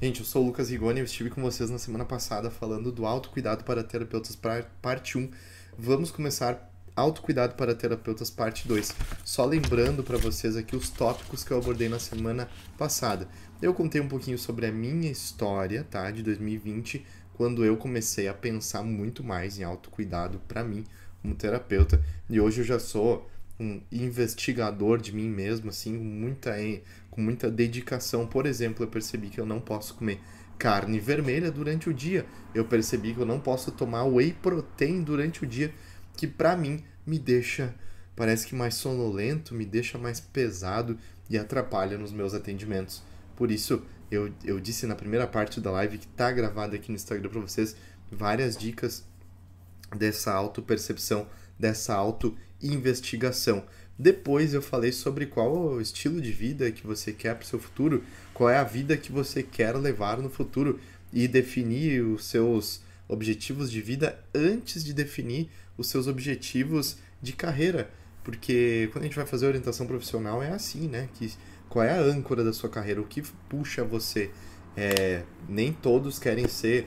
Gente, eu sou o Lucas Rigoni, eu estive com vocês na semana passada falando do autocuidado para terapeutas parte 1. Vamos começar autocuidado para terapeutas parte 2. Só lembrando para vocês aqui os tópicos que eu abordei na semana passada. Eu contei um pouquinho sobre a minha história, tá, de 2020, quando eu comecei a pensar muito mais em autocuidado para mim como terapeuta, e hoje eu já sou um investigador de mim mesmo, assim, muita, com muita dedicação. Por exemplo, eu percebi que eu não posso comer carne vermelha durante o dia. Eu percebi que eu não posso tomar whey protein durante o dia, que para mim me deixa, parece que mais sonolento, me deixa mais pesado e atrapalha nos meus atendimentos. Por isso, eu, eu disse na primeira parte da live que tá gravada aqui no Instagram para vocês várias dicas dessa autopercepção, dessa auto-investigação. Depois eu falei sobre qual o estilo de vida que você quer para o seu futuro, qual é a vida que você quer levar no futuro e definir os seus objetivos de vida antes de definir os seus objetivos de carreira. Porque quando a gente vai fazer orientação profissional é assim, né? Que, qual é a âncora da sua carreira? O que puxa você? É, nem todos querem ser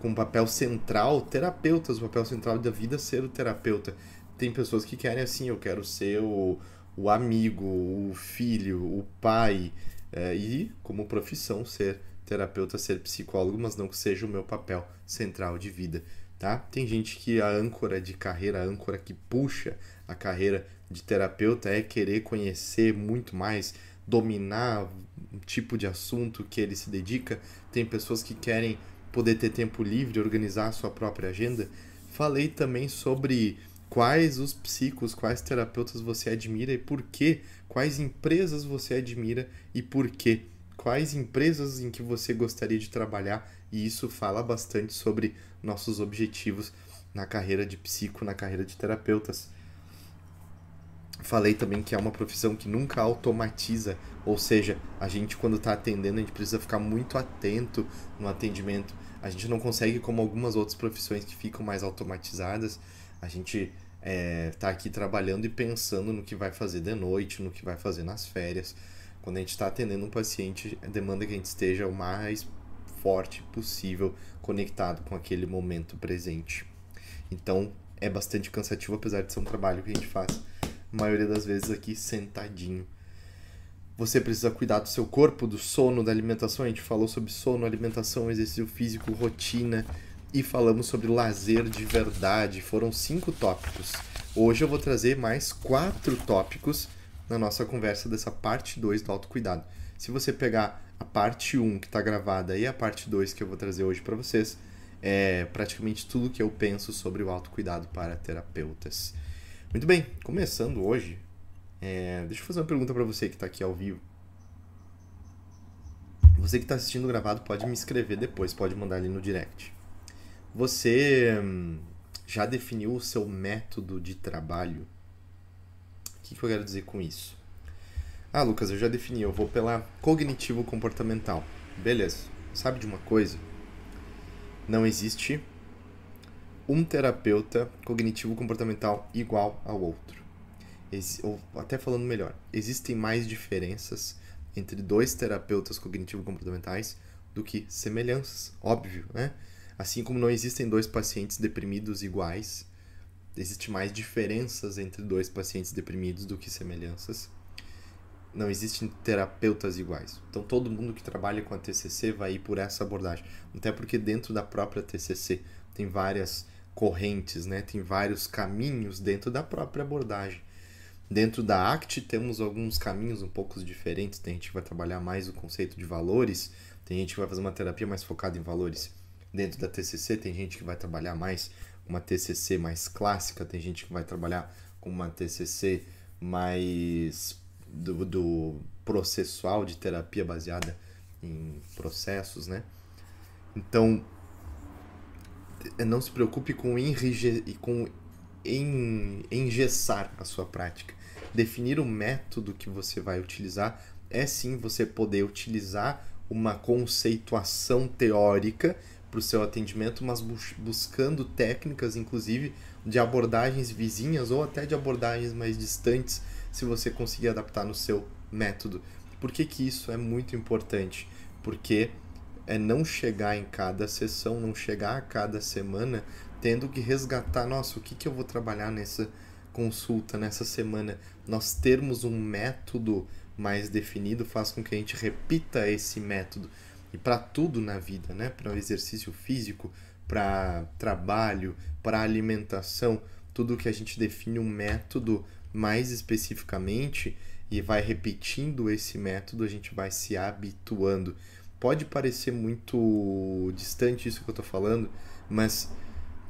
com papel central, terapeutas, o papel central da vida ser o terapeuta tem pessoas que querem assim, eu quero ser o, o amigo, o filho, o pai, é, e como profissão ser terapeuta, ser psicólogo, mas não que seja o meu papel central de vida, tá? Tem gente que a âncora de carreira, a âncora que puxa a carreira de terapeuta é querer conhecer muito mais, dominar um tipo de assunto que ele se dedica. Tem pessoas que querem poder ter tempo livre, organizar a sua própria agenda. Falei também sobre quais os psicos, quais terapeutas você admira e por quê, quais empresas você admira e por quê, quais empresas em que você gostaria de trabalhar, e isso fala bastante sobre nossos objetivos na carreira de psico, na carreira de terapeutas. Falei também que é uma profissão que nunca automatiza, ou seja, a gente quando está atendendo, a gente precisa ficar muito atento no atendimento. A gente não consegue, como algumas outras profissões que ficam mais automatizadas, a gente é, tá aqui trabalhando e pensando no que vai fazer de noite, no que vai fazer nas férias. Quando a gente está atendendo um paciente, demanda que a gente esteja o mais forte possível conectado com aquele momento presente. Então é bastante cansativo, apesar de ser um trabalho que a gente faz, a maioria das vezes aqui sentadinho. Você precisa cuidar do seu corpo, do sono, da alimentação. A gente falou sobre sono, alimentação, exercício físico, rotina e falamos sobre lazer de verdade. Foram cinco tópicos. Hoje eu vou trazer mais quatro tópicos na nossa conversa dessa parte 2 do autocuidado. Se você pegar a parte 1 um, que está gravada e a parte 2 que eu vou trazer hoje para vocês, é praticamente tudo que eu penso sobre o autocuidado para terapeutas. Muito bem, começando hoje, é, deixa eu fazer uma pergunta para você que está aqui ao vivo. Você que está assistindo gravado pode me escrever depois, pode mandar ali no direct. Você hum, já definiu o seu método de trabalho? O que, que eu quero dizer com isso? Ah, Lucas, eu já defini, eu vou pela cognitivo-comportamental. Beleza. Sabe de uma coisa? Não existe um terapeuta cognitivo-comportamental igual ao outro. Ou até falando melhor, existem mais diferenças entre dois terapeutas cognitivo-comportamentais do que semelhanças. Óbvio, né? Assim como não existem dois pacientes deprimidos iguais, existe mais diferenças entre dois pacientes deprimidos do que semelhanças. Não existem terapeutas iguais. Então todo mundo que trabalha com a TCC vai ir por essa abordagem. Até porque dentro da própria TCC tem várias correntes, né? Tem vários caminhos dentro da própria abordagem. Dentro da ACT temos alguns caminhos um pouco diferentes. Tem gente que vai trabalhar mais o conceito de valores, tem gente que vai fazer uma terapia mais focada em valores dentro da TCC, tem gente que vai trabalhar mais uma TCC mais clássica, tem gente que vai trabalhar com uma TCC mais do, do processual de terapia baseada em processos, né? Então, não se preocupe com, enrige, com en, engessar a sua prática. Definir o método que você vai utilizar é sim você poder utilizar uma conceituação teórica para o seu atendimento, mas buscando técnicas, inclusive, de abordagens vizinhas ou até de abordagens mais distantes, se você conseguir adaptar no seu método. Por que, que isso é muito importante? Porque é não chegar em cada sessão, não chegar a cada semana tendo que resgatar, nossa, o que, que eu vou trabalhar nessa consulta, nessa semana. Nós termos um método mais definido faz com que a gente repita esse método. E para tudo na vida, né? Para o exercício físico, para trabalho, para alimentação, tudo que a gente define um método mais especificamente e vai repetindo esse método, a gente vai se habituando. Pode parecer muito distante isso que eu estou falando, mas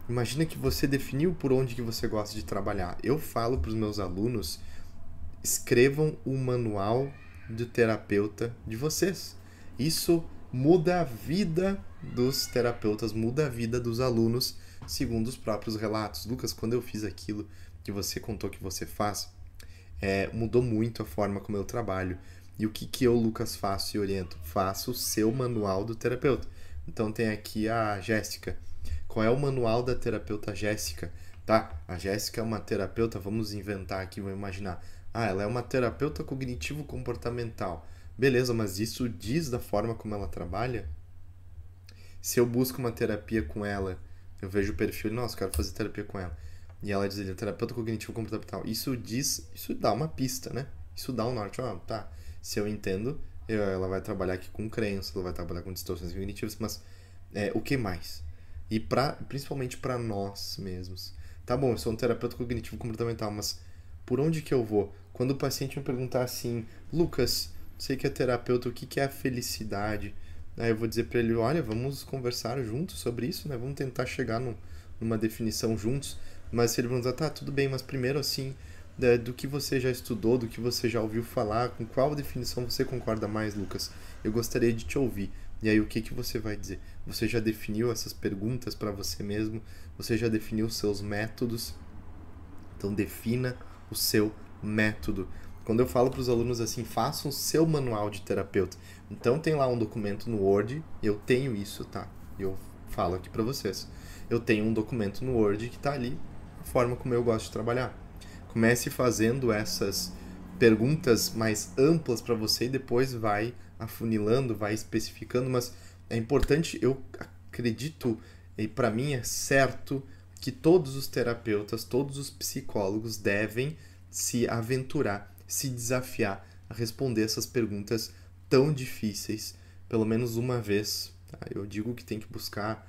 imagina que você definiu por onde que você gosta de trabalhar. Eu falo para os meus alunos, escrevam o manual do terapeuta de vocês. Isso muda a vida dos terapeutas, muda a vida dos alunos, segundo os próprios relatos. Lucas, quando eu fiz aquilo que você contou que você faz, é, mudou muito a forma como eu trabalho. E o que, que eu, Lucas, faço e oriento? Faço o seu manual do terapeuta. Então tem aqui a Jéssica. Qual é o manual da terapeuta Jéssica? Tá, a Jéssica é uma terapeuta, vamos inventar aqui, vamos imaginar. Ah, ela é uma terapeuta cognitivo-comportamental. Beleza, mas isso diz da forma como ela trabalha? Se eu busco uma terapia com ela, eu vejo o perfil, nossa, quero fazer terapia com ela. E ela diz, ele é terapeuta cognitivo-comportamental. Isso diz, isso dá uma pista, né? Isso dá um norte. Ah, tá, se eu entendo, eu, ela vai trabalhar aqui com crença, ela vai trabalhar com distorções cognitivas, mas é, o que mais? E pra, principalmente para nós mesmos. Tá bom, eu sou um terapeuta cognitivo comportamental, mas por onde que eu vou? Quando o paciente me perguntar assim, Lucas, sei que é terapeuta, o que, é a felicidade? Aí eu vou dizer para ele, olha, vamos conversar juntos sobre isso, né? Vamos tentar chegar no, numa definição juntos. Mas se ele perguntar, tá, tudo bem, mas primeiro assim, né, do que você já estudou, do que você já ouviu falar, com qual definição você concorda mais, Lucas? Eu gostaria de te ouvir. E aí, o que, que você vai dizer? Você já definiu essas perguntas para você mesmo? Você já definiu seus métodos? Então, defina o seu método. Quando eu falo para os alunos assim, façam o seu manual de terapeuta. Então, tem lá um documento no Word, eu tenho isso, tá? Eu falo aqui para vocês. Eu tenho um documento no Word que está ali, a forma como eu gosto de trabalhar comece fazendo essas perguntas mais amplas para você e depois vai afunilando, vai especificando, mas é importante, eu acredito, e para mim é certo que todos os terapeutas, todos os psicólogos devem se aventurar, se desafiar a responder essas perguntas tão difíceis, pelo menos uma vez. Tá? Eu digo que tem que buscar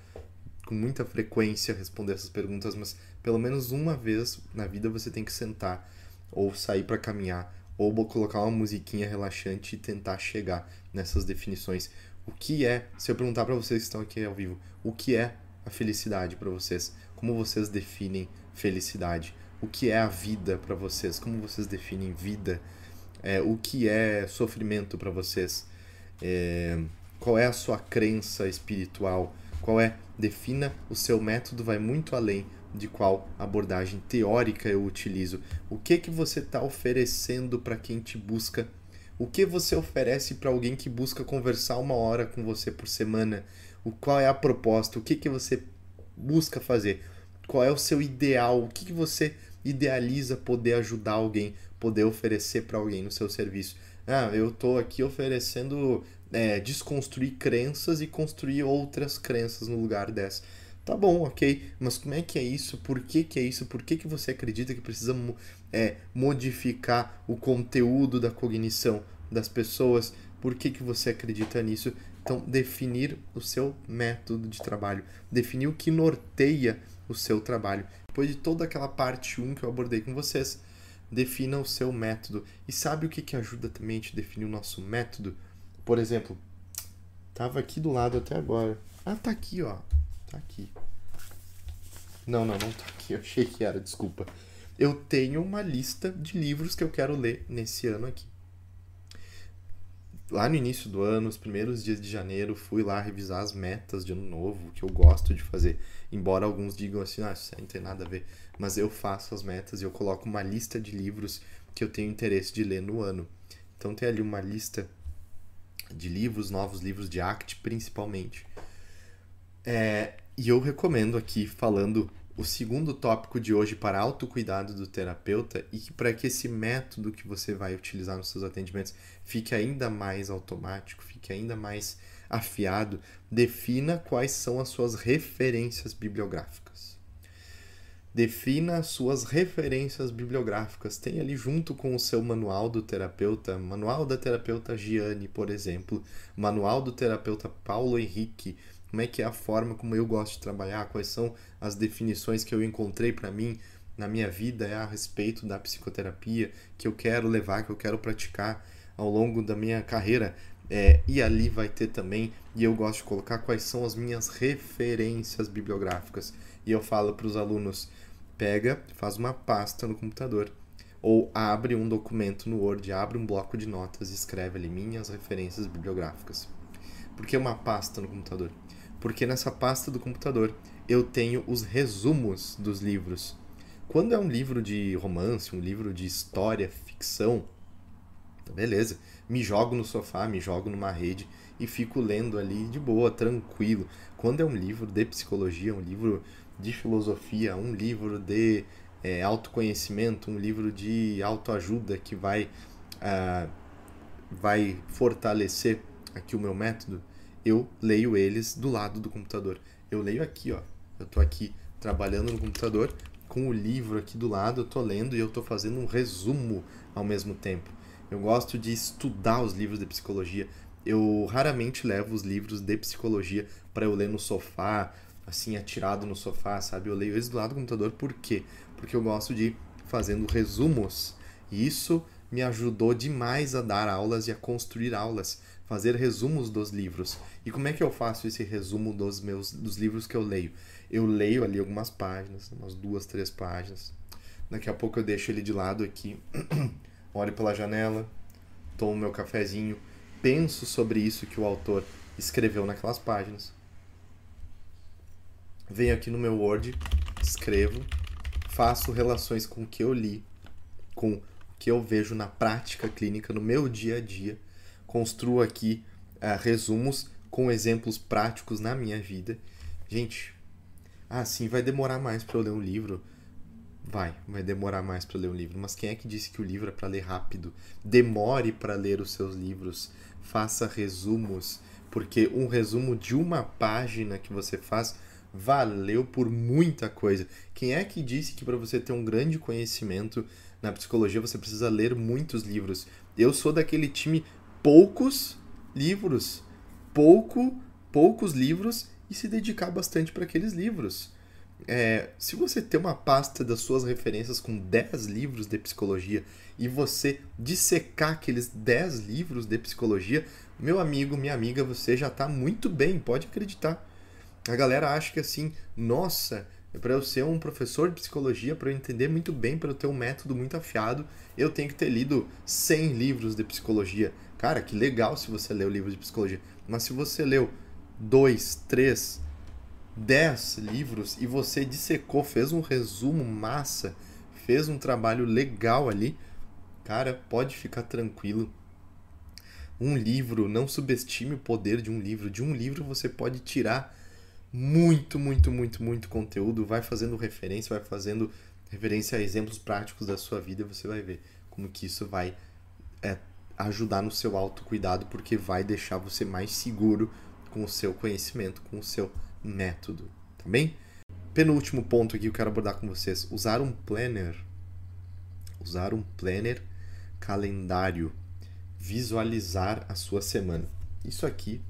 com muita frequência responder essas perguntas, mas pelo menos uma vez na vida você tem que sentar ou sair para caminhar ou colocar uma musiquinha relaxante e tentar chegar nessas definições. O que é, se eu perguntar para vocês que estão aqui ao vivo, o que é a felicidade para vocês? Como vocês definem felicidade? O que é a vida para vocês? Como vocês definem vida? É, o que é sofrimento para vocês? É, qual é a sua crença espiritual? Qual é? Defina o seu método, vai muito além de qual abordagem teórica eu utilizo. O que que você está oferecendo para quem te busca? O que você oferece para alguém que busca conversar uma hora com você por semana? O qual é a proposta? O que que você busca fazer? Qual é o seu ideal? O que que você idealiza poder ajudar alguém, poder oferecer para alguém no seu serviço? Ah, eu estou aqui oferecendo é, desconstruir crenças e construir outras crenças no lugar dessa. Tá bom, ok, mas como é que é isso? Por que, que é isso? Por que, que você acredita que precisa é, modificar o conteúdo da cognição das pessoas? Por que, que você acredita nisso? Então, definir o seu método de trabalho, definir o que norteia o seu trabalho. Depois de toda aquela parte 1 que eu abordei com vocês, defina o seu método. E sabe o que, que ajuda também a te definir o nosso método? Por exemplo, tava aqui do lado até agora. Ah, tá aqui, ó. Tá aqui. Não, não, não tá aqui. Eu achei que era, desculpa. Eu tenho uma lista de livros que eu quero ler nesse ano aqui. Lá no início do ano, os primeiros dias de janeiro, fui lá revisar as metas de ano novo, que eu gosto de fazer. Embora alguns digam assim, ah, isso não tem nada a ver. Mas eu faço as metas e eu coloco uma lista de livros que eu tenho interesse de ler no ano. Então tem ali uma lista de livros, novos livros de ACT principalmente. É, e eu recomendo aqui, falando o segundo tópico de hoje para autocuidado do terapeuta e para que esse método que você vai utilizar nos seus atendimentos fique ainda mais automático, fique ainda mais afiado, defina quais são as suas referências bibliográficas. Defina as suas referências bibliográficas. Tem ali junto com o seu manual do terapeuta, manual da terapeuta Giane, por exemplo, manual do terapeuta Paulo Henrique, como é que é a forma como eu gosto de trabalhar, quais são as definições que eu encontrei para mim na minha vida é a respeito da psicoterapia que eu quero levar, que eu quero praticar ao longo da minha carreira. É, e ali vai ter também, e eu gosto de colocar quais são as minhas referências bibliográficas. E eu falo para os alunos: pega, faz uma pasta no computador, ou abre um documento no Word, abre um bloco de notas e escreve ali minhas referências bibliográficas. Por que uma pasta no computador? Porque nessa pasta do computador eu tenho os resumos dos livros quando é um livro de romance, um livro de história, ficção, então beleza. Me jogo no sofá, me jogo numa rede e fico lendo ali de boa, tranquilo. Quando é um livro de psicologia, um livro de filosofia, um livro de é, autoconhecimento, um livro de autoajuda que vai, uh, vai fortalecer aqui o meu método, eu leio eles do lado do computador. Eu leio aqui, ó. Eu tô aqui trabalhando no computador, com o livro aqui do lado, eu tô lendo e eu tô fazendo um resumo ao mesmo tempo. Eu gosto de estudar os livros de psicologia. Eu raramente levo os livros de psicologia para eu ler no sofá, assim, atirado no sofá, sabe? Eu leio eles do lado do computador, por quê? Porque eu gosto de ir fazendo resumos. E isso me ajudou demais a dar aulas e a construir aulas, fazer resumos dos livros. E como é que eu faço esse resumo dos meus dos livros que eu leio? eu leio ali algumas páginas, umas duas, três páginas. Daqui a pouco eu deixo ele de lado aqui, olho pela janela, tomo meu cafezinho, penso sobre isso que o autor escreveu naquelas páginas. Venho aqui no meu Word, escrevo, faço relações com o que eu li, com o que eu vejo na prática clínica, no meu dia a dia, construo aqui uh, resumos com exemplos práticos na minha vida. Gente, ah, sim, vai demorar mais para eu ler um livro. Vai, vai demorar mais para ler um livro. Mas quem é que disse que o livro é para ler rápido? Demore para ler os seus livros. Faça resumos, porque um resumo de uma página que você faz valeu por muita coisa. Quem é que disse que para você ter um grande conhecimento na psicologia você precisa ler muitos livros? Eu sou daquele time poucos livros, pouco, poucos livros e se dedicar bastante para aqueles livros. É, se você tem uma pasta das suas referências com 10 livros de psicologia e você dissecar aqueles 10 livros de psicologia, meu amigo, minha amiga, você já está muito bem, pode acreditar. A galera acha que assim, nossa, para eu ser um professor de psicologia, para eu entender muito bem, para eu ter um método muito afiado, eu tenho que ter lido 100 livros de psicologia. Cara, que legal se você leu livros de psicologia. Mas se você leu dois, três, dez livros e você dissecou, fez um resumo massa, fez um trabalho legal ali, cara, pode ficar tranquilo. Um livro, não subestime o poder de um livro. De um livro você pode tirar muito, muito, muito, muito conteúdo. Vai fazendo referência, vai fazendo referência a exemplos práticos da sua vida. Você vai ver como que isso vai é, ajudar no seu autocuidado, porque vai deixar você mais seguro com o seu conhecimento, com o seu método, tá bem? Penúltimo ponto aqui que eu quero abordar com vocês: usar um planner. Usar um planner calendário. Visualizar a sua semana. Isso aqui,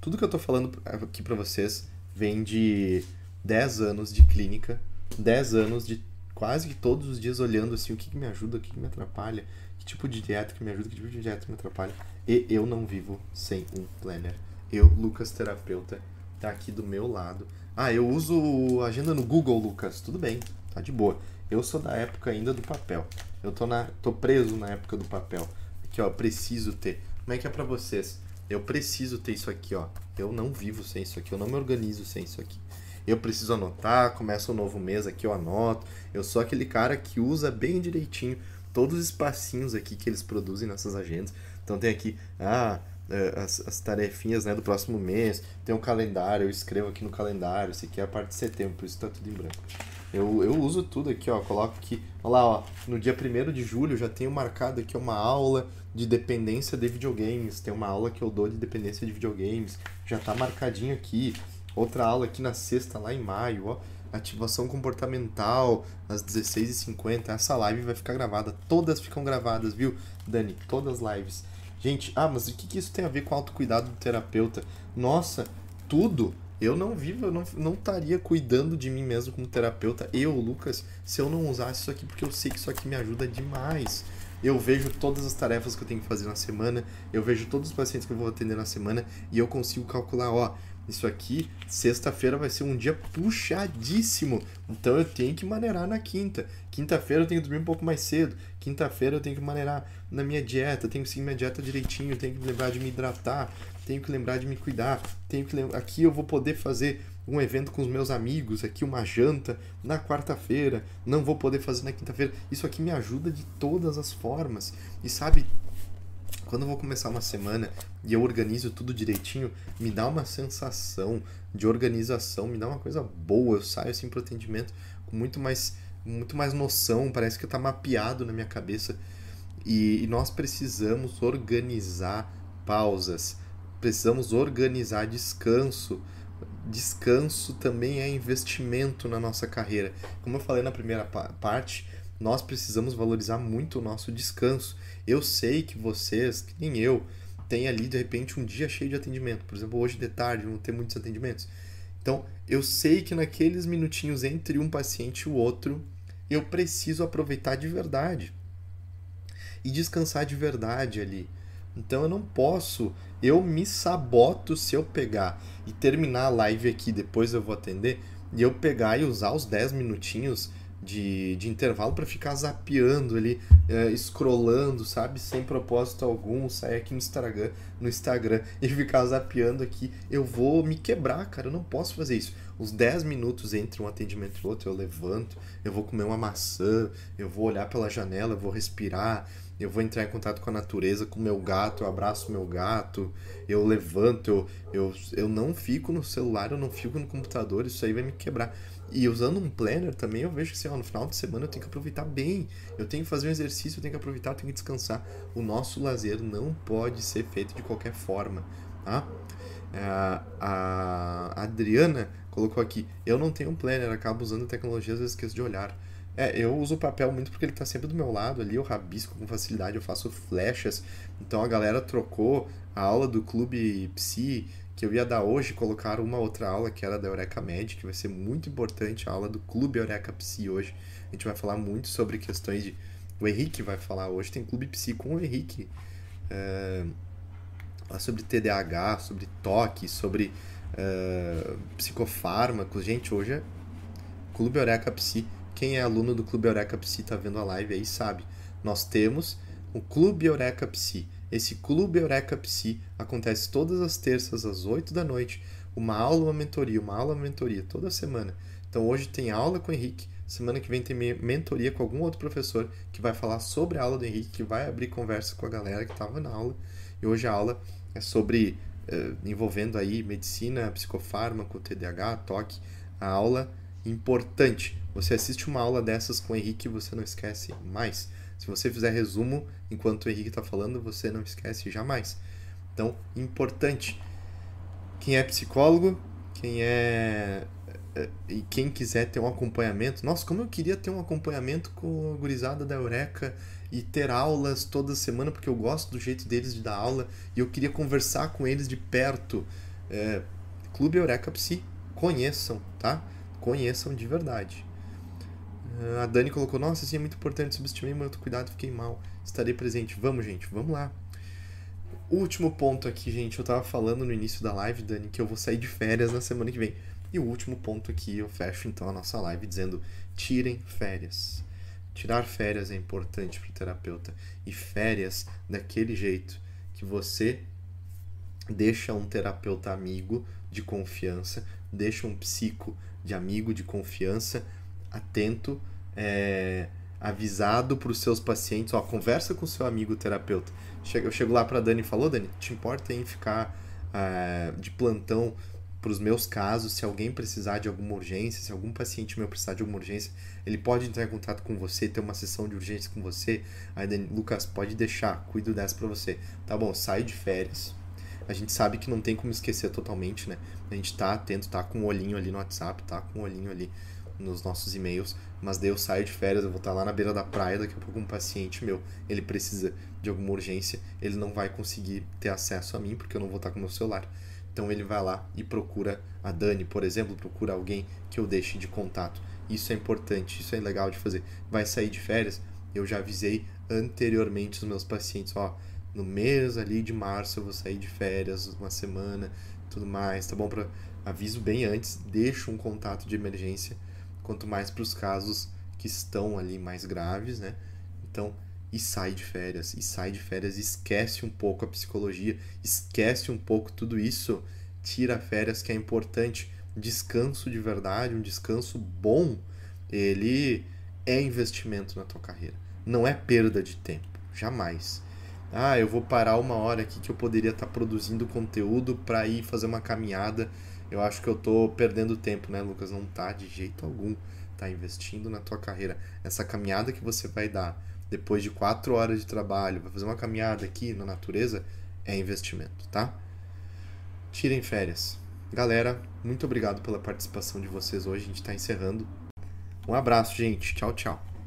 tudo que eu estou falando aqui para vocês vem de 10 anos de clínica, 10 anos de quase que todos os dias olhando assim o que, que me ajuda, o que, que me atrapalha, que tipo de dieta que me ajuda, que tipo de dieta que me atrapalha. E eu não vivo sem um planner. Eu, Lucas Terapeuta, tá aqui do meu lado. Ah, eu uso agenda no Google, Lucas. Tudo bem, tá de boa. Eu sou da época ainda do papel. Eu tô, na, tô preso na época do papel. Aqui, ó, preciso ter. Como é que é pra vocês? Eu preciso ter isso aqui, ó. Eu não vivo sem isso aqui. Eu não me organizo sem isso aqui. Eu preciso anotar, começa um novo mês aqui, eu anoto. Eu sou aquele cara que usa bem direitinho todos os espacinhos aqui que eles produzem nessas agendas. Então tem aqui, ah, é, as, as tarefinhas né, do próximo mês, tem um calendário, eu escrevo aqui no calendário, isso aqui é a parte de setembro, por isso está tudo em branco. Eu, eu uso tudo aqui, ó. Coloco aqui. Olha lá, ó. No dia 1 de julho já tenho marcado aqui uma aula de dependência de videogames. Tem uma aula que eu dou de dependência de videogames. Já tá marcadinho aqui. Outra aula aqui na sexta, lá em maio, ó. Ativação comportamental, às 16h50. Essa live vai ficar gravada. Todas ficam gravadas, viu, Dani? Todas as lives. Gente, ah, mas o que, que isso tem a ver com o autocuidado do terapeuta? Nossa, tudo. Eu não vivo, eu não, não estaria cuidando de mim mesmo como terapeuta, eu, Lucas, se eu não usasse isso aqui, porque eu sei que isso aqui me ajuda demais. Eu vejo todas as tarefas que eu tenho que fazer na semana, eu vejo todos os pacientes que eu vou atender na semana e eu consigo calcular, ó, isso aqui, sexta-feira vai ser um dia puxadíssimo. Então eu tenho que maneirar na quinta. Quinta-feira eu tenho que dormir um pouco mais cedo. Quinta-feira eu tenho que maneirar na minha dieta, tenho que seguir minha dieta direitinho, tenho que lembrar de me hidratar, tenho que lembrar de me cuidar, tenho que lembrar... aqui eu vou poder fazer um evento com os meus amigos, aqui uma janta na quarta-feira, não vou poder fazer na quinta-feira. Isso aqui me ajuda de todas as formas. E sabe, quando eu vou começar uma semana e eu organizo tudo direitinho, me dá uma sensação de organização, me dá uma coisa boa. Eu saio assim pro atendimento com muito mais, muito mais noção, parece que tá mapeado na minha cabeça. E, e nós precisamos organizar pausas, precisamos organizar descanso. Descanso também é investimento na nossa carreira. Como eu falei na primeira parte, nós precisamos valorizar muito o nosso descanso. Eu sei que vocês, que nem eu, tem ali de repente um dia cheio de atendimento. Por exemplo, hoje de tarde vão ter muitos atendimentos. Então, eu sei que naqueles minutinhos entre um paciente e o outro, eu preciso aproveitar de verdade e descansar de verdade ali. Então eu não posso, eu me saboto se eu pegar e terminar a live aqui, depois eu vou atender, e eu pegar e usar os 10 minutinhos de, de intervalo para ficar zapeando ali, é, scrollando, sabe? Sem propósito algum, sair aqui no Instagram, no Instagram e ficar zapeando aqui, eu vou me quebrar, cara. Eu não posso fazer isso. Os 10 minutos entre um atendimento e outro, eu levanto, eu vou comer uma maçã, eu vou olhar pela janela, eu vou respirar, eu vou entrar em contato com a natureza, com o meu gato, eu abraço meu gato, eu levanto, eu, eu, eu não fico no celular, eu não fico no computador, isso aí vai me quebrar. E usando um planner também, eu vejo que assim, no final de semana eu tenho que aproveitar bem. Eu tenho que fazer um exercício, eu tenho que aproveitar, eu tenho que descansar. O nosso lazer não pode ser feito de qualquer forma, tá? É, a Adriana colocou aqui, eu não tenho um planner, acabo usando tecnologia, às vezes esqueço de olhar. É, eu uso o papel muito porque ele está sempre do meu lado ali, eu rabisco com facilidade, eu faço flechas. Então a galera trocou a aula do clube Psi que eu ia dar hoje, colocar uma outra aula que era da Eureka Med, que vai ser muito importante, a aula do Clube Eureka Psi hoje. A gente vai falar muito sobre questões de. O Henrique vai falar hoje, tem Clube Psi com o Henrique. É... Sobre TDAH, sobre toque, sobre é... psicofármacos. Gente, hoje é Clube Eureka Psi. Quem é aluno do Clube Eureka Psi tá vendo a live aí sabe. Nós temos o Clube Eureka Psi esse Clube Eureka Psi acontece todas as terças às 8 da noite. Uma aula, uma mentoria, uma aula, uma mentoria, toda semana. Então hoje tem aula com o Henrique, semana que vem tem mentoria com algum outro professor que vai falar sobre a aula do Henrique, que vai abrir conversa com a galera que estava na aula. E hoje a aula é sobre, eh, envolvendo aí medicina, psicofármaco, TDAH, toque. A aula importante. Você assiste uma aula dessas com o Henrique e você não esquece mais. Se você fizer resumo enquanto o Henrique está falando, você não esquece jamais. Então, importante. Quem é psicólogo, quem é, é e quem quiser ter um acompanhamento. Nossa, como eu queria ter um acompanhamento com a gurizada da Eureka e ter aulas toda semana, porque eu gosto do jeito deles de dar aula e eu queria conversar com eles de perto. É, Clube Eureka Psi, conheçam, tá? Conheçam de verdade. A Dani colocou, nossa, assim é muito importante, subestimei meu cuidado, fiquei mal. Estarei presente. Vamos, gente, vamos lá. Último ponto aqui, gente. Eu tava falando no início da live, Dani, que eu vou sair de férias na semana que vem. E o último ponto aqui, eu fecho então a nossa live dizendo: tirem férias. Tirar férias é importante para o terapeuta. E férias daquele jeito que você deixa um terapeuta amigo de confiança, deixa um psico de amigo de confiança atento, é, avisado para os seus pacientes, ó, conversa com seu amigo terapeuta. Eu chego lá para Dani e falou, Dani, te importa em ficar é, de plantão para os meus casos, se alguém precisar de alguma urgência, se algum paciente meu precisar de alguma urgência, ele pode entrar em contato com você, ter uma sessão de urgência com você. Aí, Lucas, pode deixar, cuido dessa para você. Tá bom, sai de férias. A gente sabe que não tem como esquecer totalmente, né? A gente tá atento, tá com o um olhinho ali no WhatsApp, tá com o um olhinho ali nos nossos e-mails, mas daí eu saio de férias, eu vou estar lá na beira da praia, daqui a pouco um paciente meu, ele precisa de alguma urgência, ele não vai conseguir ter acesso a mim, porque eu não vou estar com o meu celular. Então ele vai lá e procura a Dani, por exemplo, procura alguém que eu deixe de contato. Isso é importante, isso é legal de fazer. Vai sair de férias? Eu já avisei anteriormente os meus pacientes, ó, no mês ali de março eu vou sair de férias, uma semana, tudo mais, tá bom? Pra, aviso bem antes, deixo um contato de emergência, quanto mais para os casos que estão ali mais graves, né? Então, e sai de férias, e sai de férias, esquece um pouco a psicologia, esquece um pouco tudo isso, tira férias que é importante. Descanso de verdade, um descanso bom, ele é investimento na tua carreira. Não é perda de tempo, jamais. Ah, eu vou parar uma hora aqui que eu poderia estar produzindo conteúdo para ir fazer uma caminhada. Eu acho que eu tô perdendo tempo, né, Lucas? Não tá de jeito algum. Tá investindo na tua carreira. Essa caminhada que você vai dar depois de quatro horas de trabalho, vai fazer uma caminhada aqui na natureza, é investimento, tá? Tirem férias. Galera, muito obrigado pela participação de vocês hoje. A gente está encerrando. Um abraço, gente. Tchau, tchau.